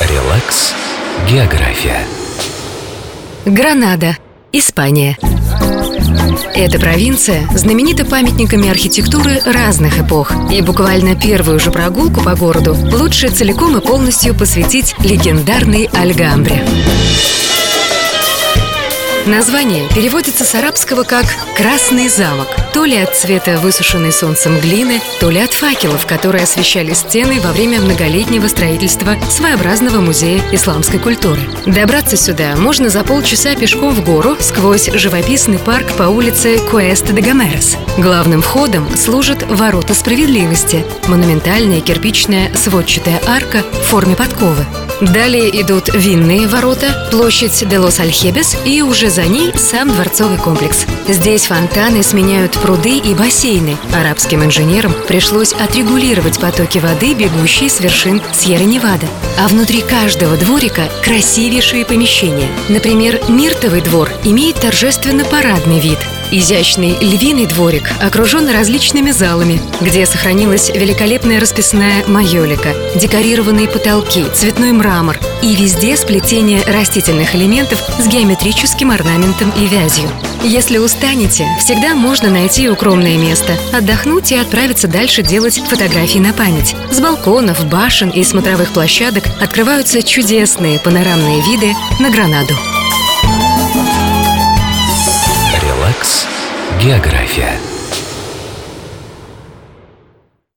Релакс. География. Гранада, Испания. Эта провинция знаменита памятниками архитектуры разных эпох, и буквально первую же прогулку по городу лучше целиком и полностью посвятить легендарной Альгамбре. Название переводится с арабского как «красный замок», то ли от цвета высушенной солнцем глины, то ли от факелов, которые освещали стены во время многолетнего строительства своеобразного музея исламской культуры. Добраться сюда можно за полчаса пешком в гору сквозь живописный парк по улице Куэст де Гомерес. Главным входом служат ворота справедливости – монументальная кирпичная сводчатая арка в форме подковы. Далее идут винные ворота, площадь де лос Альхебес и уже за ней сам дворцовый комплекс. Здесь фонтаны сменяют пруды и бассейны. Арабским инженерам пришлось отрегулировать потоки воды, бегущие с вершин Сьерра-Невада. А внутри каждого дворика красивейшие помещения. Например, Миртовый двор имеет торжественно-парадный вид – Изящный львиный дворик окружен различными залами, где сохранилась великолепная расписная майолика, декорированные потолки, цветной мрамор и везде сплетение растительных элементов с геометрическим орнаментом и вязью. Если устанете, всегда можно найти укромное место, отдохнуть и отправиться дальше делать фотографии на память. С балконов, башен и смотровых площадок открываются чудесные панорамные виды на Гранаду. География.